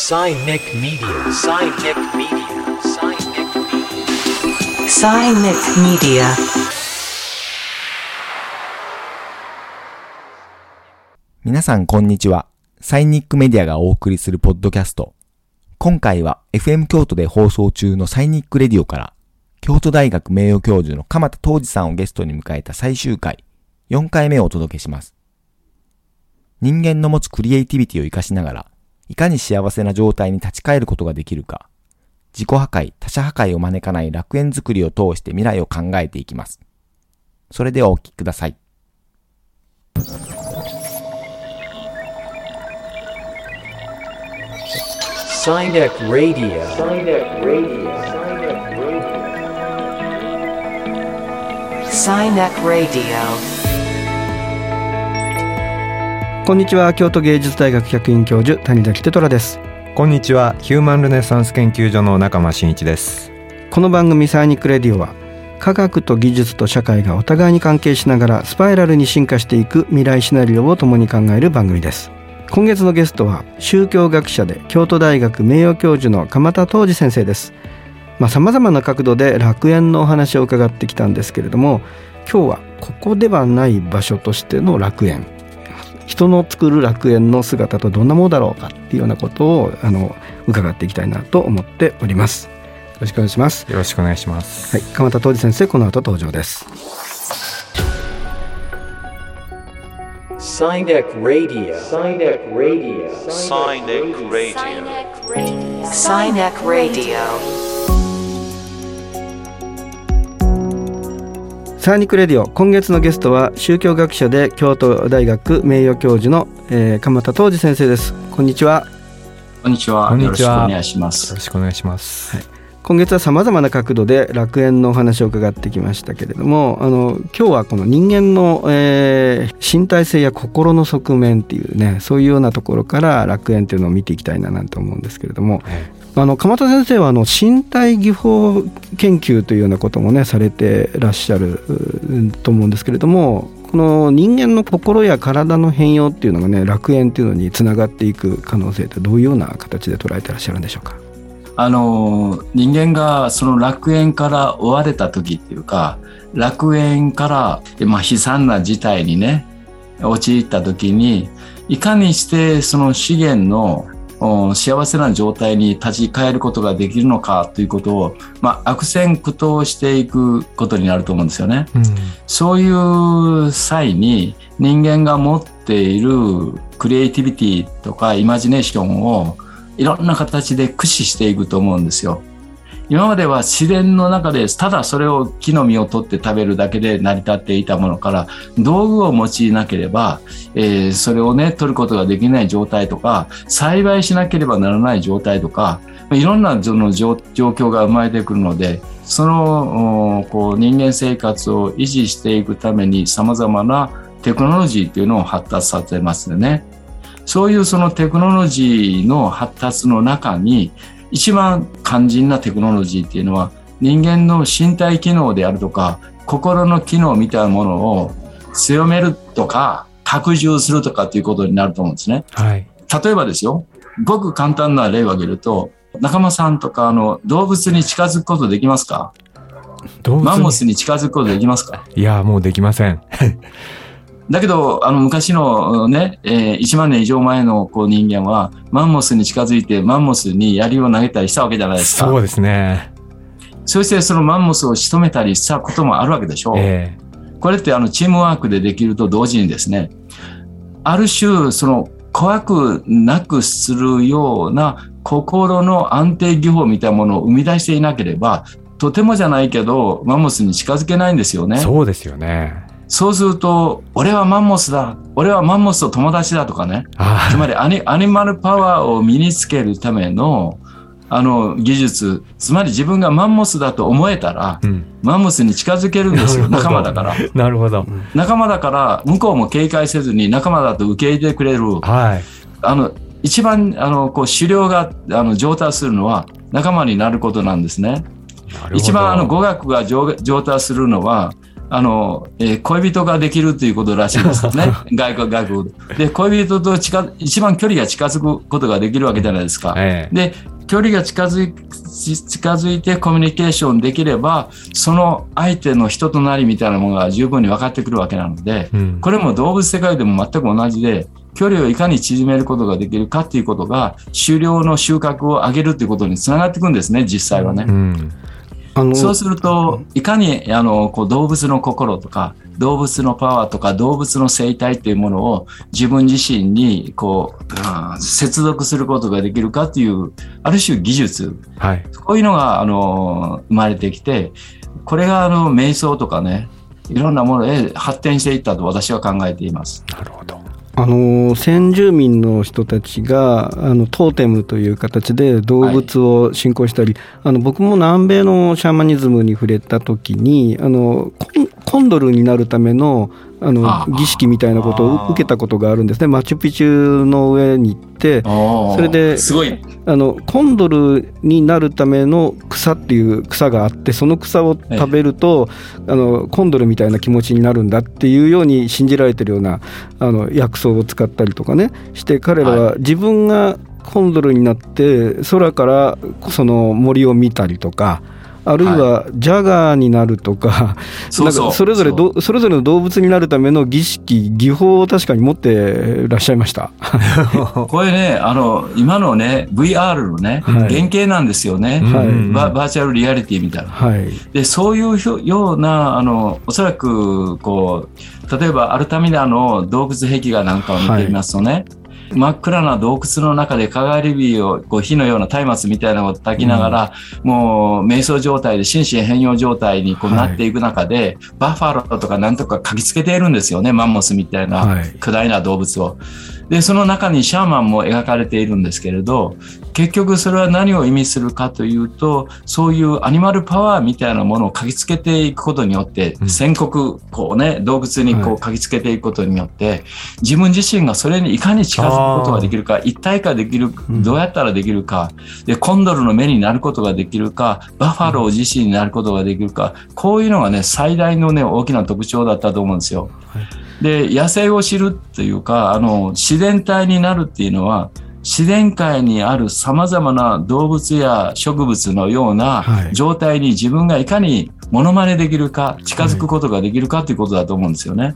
Cynic Media. Cynic Media. Cynic Media. 皆さんこんにちは。サイニックメディアがお送りするポッドキャスト。今回は FM 京都で放送中のサイニックレディオから、京都大学名誉教授の鎌田東司さんをゲストに迎えた最終回、4回目をお届けします。人間の持つクリエイティビティを活かしながら、いかに幸せな状態に立ち返ることができるか、自己破壊、他者破壊を招かない楽園づくりを通して未来を考えていきます。それではお聞きください。Cynic Radio. Cynic Radio. Cynic Radio. こんにちは。京都芸術大学客員教授谷崎テトラです。こんにちは。ヒューマンルネサンス研究所の中間真一です。この番組サイニックレディオは科学と技術と社会がお互いに関係しながらスパイラルに進化していく未来シナリオを共に考える番組です。今月のゲストは宗教学者で京都大学名誉教授の鎌田東司先生です。まあ様々な角度で楽園のお話を伺ってきたんですけれども今日はここではない場所としての楽園人の作る楽園の姿とどんなものだろうかっていうようなことをあの伺っていきたいなと思っておりますよろしくお願いしますよろしくお願いしますはい鎌田東司先生この後登場です Cynic Radio. Cynic Radio. Cynic Radio. Cynic Radio. サーニックレディオ。今月のゲストは宗教学者で京都大学名誉教授の、えー、鎌田東司先生です。こんにちは。こんにちは。こんにちは。よろしくお願いします。よろ。しくお願いします、今月はさまざまな角度で楽園のお話を伺ってきましたけれどもあの今日はこの人間の、えー身体性や心の側面っていうねそういうようなところから楽園っていうのを見ていきたいななんて思うんですけれども、あの鎌田先生はあの身体技法研究というようなこともねされてらっしゃると思うんですけれどもこの人間の心や体の変容っていうのがね楽園っていうのにつながっていく可能性ってどういうような形で捉えてらっしゃるんでしょうか？あの、人間がその楽園から追われた時っていうか、楽園から、まあ、悲惨な事態にね、陥った時に、いかにしてその資源の幸せな状態に立ち返ることができるのかということを、まあ、悪戦苦闘していくことになると思うんですよね。うんそういう際に人間が持っているクリエイティビティとかイマジネーションをいろんな形で駆使していくと思うんですよ。今までは自然の中でただそれを木の実を取って食べるだけで成り立っていたものから道具を用いなければ、えーそれをね取ることができない状態とか栽培しなければならない状態とかいろんなその状況が生まれてくるのでそのこう人間生活を維持していくためにさまざまなテクノロジーっていうのを発達させますよね。そういうそのテクノロジーの発達の中に一番肝心なテクノロジーっていうのは人間の身体機能であるとか心の機能みたいなものを強めるとか拡充するとかっていうことになると思うんですね。はい。例えばですよ、ごく簡単な例を挙げると、仲間さんとかあの動物に近づくことできますか？マンモスに近づくことできますか？いやもうできませんだけど、あの昔のね、えー1万年以上前のこう人間は、マンモスに近づいて、マンモスに槍を投げたりしたわけじゃないですか。そうですねそしてそのマンモスを仕留めたりしたこともあるわけでしょう。えこれってあのチームワークでできると同時にですね、ある種、その怖くなくするような心の安定技法みたいなものを生み出していなければ、とてもじゃないけど、マンモスに近づけないんですよね。えそうですよねそうすると、俺はマンモスだ、俺はマンモスと友達だとかね、あつまりアニアニマルパワーを身につけるためのあの技術、つまり自分がマンモスだと思えたら、うん。マンモスに近づけるんですよ、仲間だから。なるほど。仲間だから、向こうも警戒せずに仲間だと受け入れてくれる。はい。あの一番あのこう狩猟があの上達するのは仲間になることなんですね。なるほど。一番あの語学が上上達するのはあの、えー恋人ができるということらしいですね。外国、外国で。で、恋人と近づ一番距離が近づくことができるわけじゃないですか。ええで、距離が近づい近づいてコミュニケーションできれば、その相手の人となりみたいなものが十分に分かってくるわけなので、うんこれも動物世界でも全く同じで、距離をいかに縮めることができるかっていうことが、狩猟の収穫を上げるっていうことにつながっていくんですね、実際はね。うんそうすると、いかにあのこう動物の心とか、動物のパワーとか、動物の生態というものを自分自身にこう、うん接続することができるかという、ある種技術、はい。こういうのがあの生まれてきて、これがあの瞑想とかね、いろんなものへ発展していったと私は考えています。なるほどあの先住民の人たちがあのトーテムという形で動物を信仰したり、あの僕も南米のシャーマニズムに触れた時にあのコンドルになるためのあのあ。儀式みたいなことを受けたことがあるんですね。マチュピチュの上に行ってそそれですごい。あのコンドルになるための草っていう草があってその草を食べると、あのコンドルみたいな気持ちになるんだっていうように信じられてるようなあの薬草を使ったりとかねして彼らは自分がコンドルになって空からその森を見たりとか。あるいはジャガーになるとか、そうそう。なんかそれぞれどそれぞれの動物になるための儀式技法を確かに持ってらっしゃいました。これね、あの、今のね、VR のね、はい。原型なんですよね。はい。うんババーチャルリアリティみたいな。はい、で、そういうような、あの、おそらく、こう、例えばアルタミナの洞窟壁画なんかを見てみますとね、真っ暗な洞窟の中で鏡火をこう火のような松明みたいなのを焚きながら、もう瞑想状態で心身変容状態にこうはいなっていく中で、バッファローとかなんとか嗅ぎつけているんですよね、マンモスみたいなはい。巨大な動物を。で、その中にシャーマンも描かれているんですけれど、結局それは何を意味するかというと、そういうアニマルパワーみたいなものを嗅ぎつけていくことによって、うん。宣告、こうね、洞窟にこはう嗅ぎつけていくことによって、自分自身がそれにいかに近づくことができるか、一体化できる、うん。どうやったらできるか、で、コンドルの目になることができるか、バッファロー自身になることができるか、こういうのがね、最大のね、大きな特徴だったと思うんですよ。で、野生を知るっていうか、あの、自然体になるっていうのは、自然界にある様々な動物や植物のようなはい状態に自分がいかにモノマネできるか、近づくことができるかということだと思うんですよね。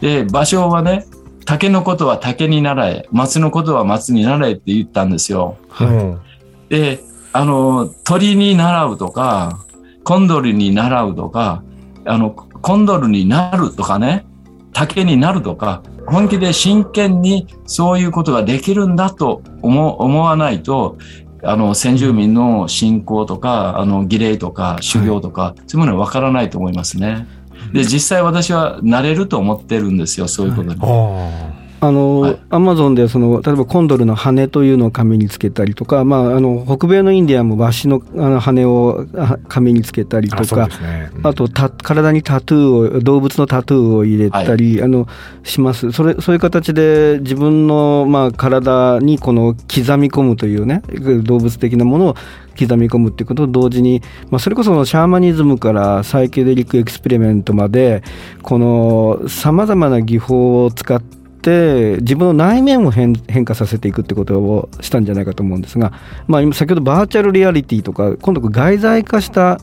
で、場所はね、竹のことは竹に習え、松のことは松に習えって言ったんですよ。うんで、あの、鳥に習うとか、コンドルに習うとか、あの、コンドルになるとかね、竹になるとか、本気で真剣にそういうことができるんだと思思わないと、あの、先住民の信仰とか、あの、儀礼とか、修行とか、そういうものはわからないと思いますね。で、実際私はなれると思ってるんですよ、そういうことに。ああの、はい。アマゾンでその例えばコンドルの羽というのを髪につけたりとか、まあ、あの北米のインディアンもワシのあの羽をあ髪につけたりとかーあね。うん。あとた体にタトゥーを動物のタトゥーを入れたり、あのします。それそういう形で自分の、まあ、体にこの刻み込むというね動物的なものを刻み込むっていうことと同時に、まあ、それこそシャーマニズムからサイケデリックエクスペリメントまでこのさまざまな技法を使って自分の内面を変化させていくってことをしたんじゃないかと思うんですが、まあ、今先ほどバーチャルリアリティとか今度外在化した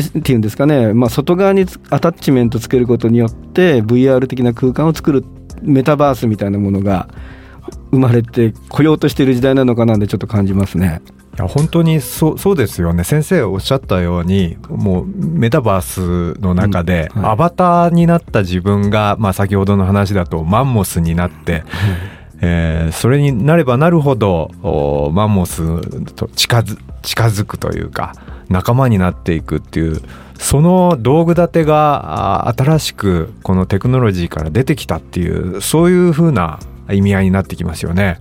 っていうんですかね、まあ、外側にアタッチメントつけることによって VR 的な空間を作るメタバースみたいなものが生まれてこようとしている時代なのかなってちょっと感じますね。いや本当にそうそうですよね。先生おっしゃったようにもうメタバースの中で、うんはい。アバターになった自分が、まあ、先ほどの話だとマンモスになって、えーそれになればなるほどおマンモスと近づ近づくというか仲間になっていくっていうその道具立てがあ新しくこのテクノロジーから出てきたっていうそういう風な意味合いになってきますよね。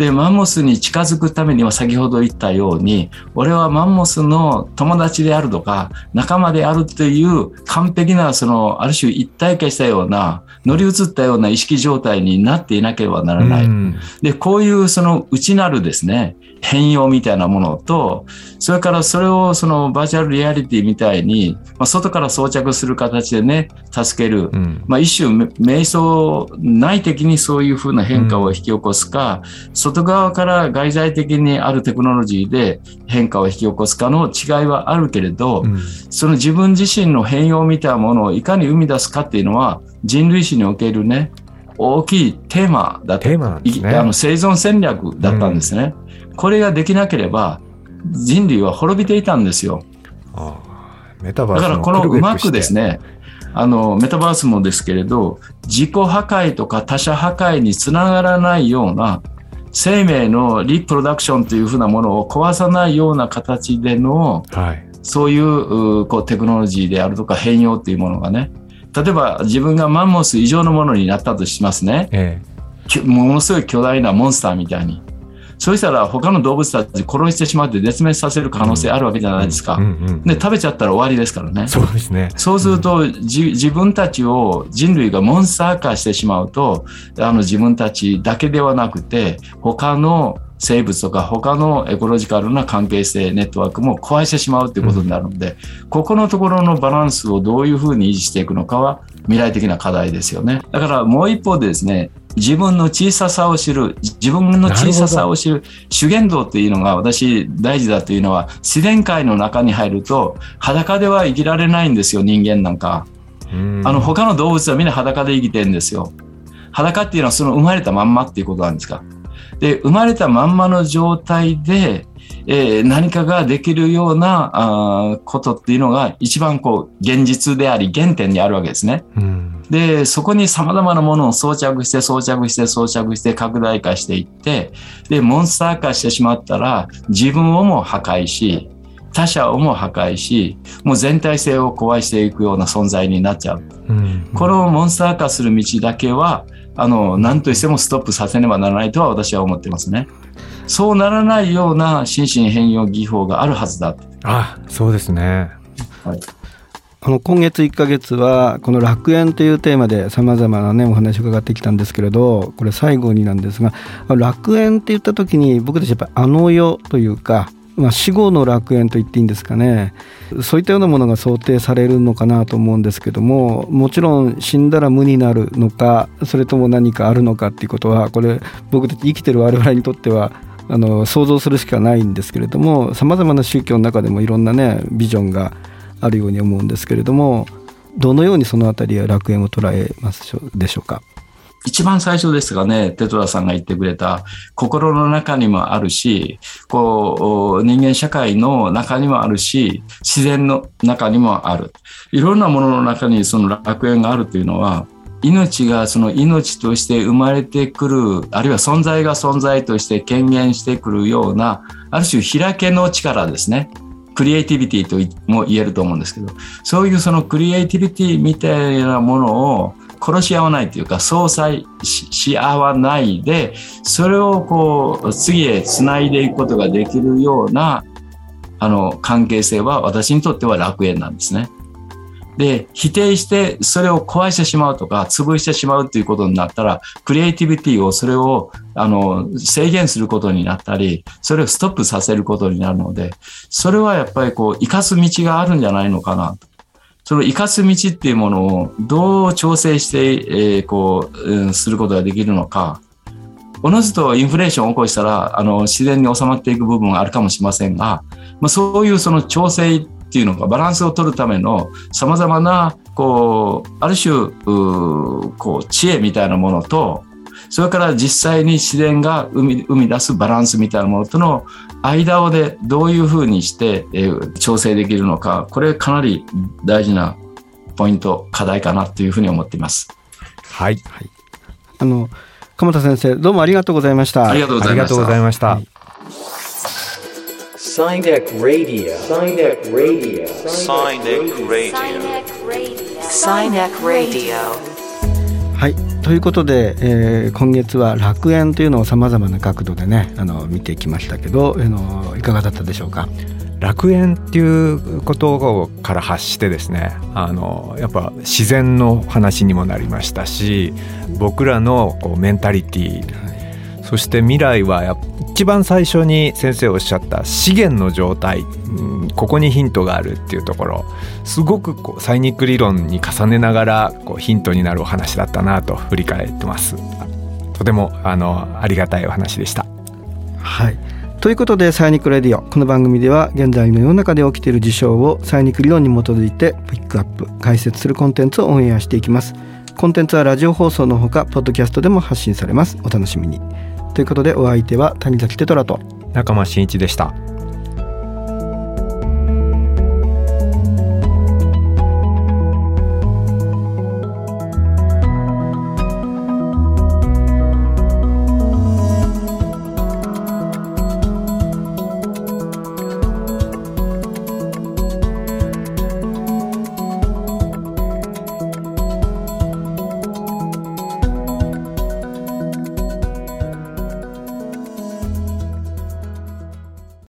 で、マンモスに近づくためには先ほど言ったように、俺はマンモスの友達であるとか、仲間であるという完璧な、その、ある種一体化したような、乗り移ったような意識状態になっていなければならない。うんで、こういうその内なるですね、変容みたいなものと、それからそれをそのバーチャルリアリティみたいに、まあ、外から装着する形でね、助ける。うんまあ、一種め瞑想内的にそういうふうな変化を引き起こすか、外側から外在的にあるテクノロジーで変化を引き起こすかの違いはあるけれど、うんその自分自身の変容みたいなものをいかに生み出すかっていうのは人類史におけるね、大きいテーマだったねいあの生存戦略だったんですね。これができなければ人類は滅びていたんですよ。あーメタバースだからこのうまくですね。ね、あの、メタバースもですけれど、自己破壊とか他者破壊につながらないような、生命のリプロダクションというふうなものを壊さないような形での、はい。そういううこうテクノロジーであるとか変容っていうものがね、例えば自分がマンモス以上のものになったとしますね。えきょものすごい巨大なモンスターみたいに。そうしたら他の動物たち殺してしまって絶滅させる可能性あるわけじゃないですか。えうんうんで、食べちゃったら終わりですからね。そうですね。そうすると、じ自分たちを人類がモンスター化してしまうと、あの自分たちだけではなくて、他の生物とか他のエコロジカルな関係性、ネットワークも壊してしまうということになるので、ここのところのバランスをどういうふうに維持していくのかは未来的な課題ですよね。だからもう一方でですね、自分の小ささを知る、自分の小ささを知る、修験道っていうのが私大事だというのは、自然界の中に入ると裸では生きられないんですよ、人間なんか。うんあの他の動物はみんな裸で生きてるんですよ。裸っていうのはその生まれたまんまっていうことなんですか。で、生まれたまんまの状態で、えー何かができるようなあーことっていうのが一番こう現実であり原点にあるわけですね。うんで、そこに様々なものを装着して装着して装着して拡大化していって、で、モンスター化してしまったら自分をも破壊し、他者をも破壊し、もう全体性を壊していくような存在になっちゃう。うんこのモンスター化する道だけは、あの、何としてもストップさせねばならないとは私は思ってますね。そうならないような心身変容技法があるはずだ。あ、そうですね。あの今月1ヶ月はこの楽園というテーマでさまざまなねお話を伺ってきたんですけれどこれ最後になんですが楽園って言った時に僕たちやっぱりあの世というか、まあ、死後の楽園と言っていいんですかねそういったようなものが想定されるのかなと思うんですけどももちろん死んだら無になるのかそれとも何かあるのかっていうことはこれ僕たち生きてる我々にとってはあの想像するしかないんですけれどもさまざまな宗教の中でもいろんなねビジョンがあるように思うんですけれどもどのようにそのあたりは楽園を捉えますでしょうか？一番最初ですがね、テトラさんが言ってくれた、心の中にもあるし、こう、人間社会の中にもあるし、自然の中にもある。いろんなものの中にその楽園があるというのは、命がその命として生まれてくる、あるいは存在が存在として権限してくるような、ある種開けの力ですね。クリエイティビティとも言えると思うんですけど、そういうそのクリエイティビティみたいなものを殺し合わないというか、相殺し合わないで、それをこう、次へ繋いでいくことができるような、あの、関係性は私にとっては楽園なんですね。で、否定してそれを壊してしまうとか、潰してしまうということになったら、クリエイティビティをそれを、あの、制限することになったり、それをストップさせることになるので、それはやっぱりこう、生かす道があるんじゃないのかなと。その生かす道っていうものをどう調整して、えーこう、うんすることができるのか。おのずとインフレーションを起こしたら、あの、自然に収まっていく部分があるかもしれませんが、まあ、そういうその調整っていうのがバランスを取るための様々な、こう、ある種、こう、知恵みたいなものと、それから実際に自然が生み生み出すバランスみたいなものとの間をでどういうふうにして、えー調整できるのか、これかなり大事なポイント、課題かなというふうに思っています。はい。あの鎌田先生どうもありがとうございました。ありがとうございました Sinek Radio. Sinek Radio. Sinek Radio. Sinek Radio. はいとということで、えー今月は楽園というのをさまざまな角度でねあの見てきましたけど、あのいかがだったでしょうか？楽園っていうことから発してですねあのやっぱ自然の話にもなりましたし僕らのこうメンタリティーそして未来は一番最初に先生おっしゃった資源の状態、うんここにヒントがあるっていうところすごくこうサイニック理論に重ねながらこうヒントになるお話だったなと振り返ってます。とてもあのありがたいお話でした。はい。ということで「サイニックレディオ」この番組では現在の世の中で起きている事象をサイニック理論に基づいてピックアップ解説するコンテンツをオンエアしていきます。コンテンツはラジオ放送のほかポッドキャストでも発信されます。お楽しみに。ということでお相手は谷崎テトラと中間真一でした。